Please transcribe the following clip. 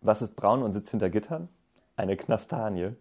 Was ist braun und sitzt hinter Gittern? Eine Knastanie.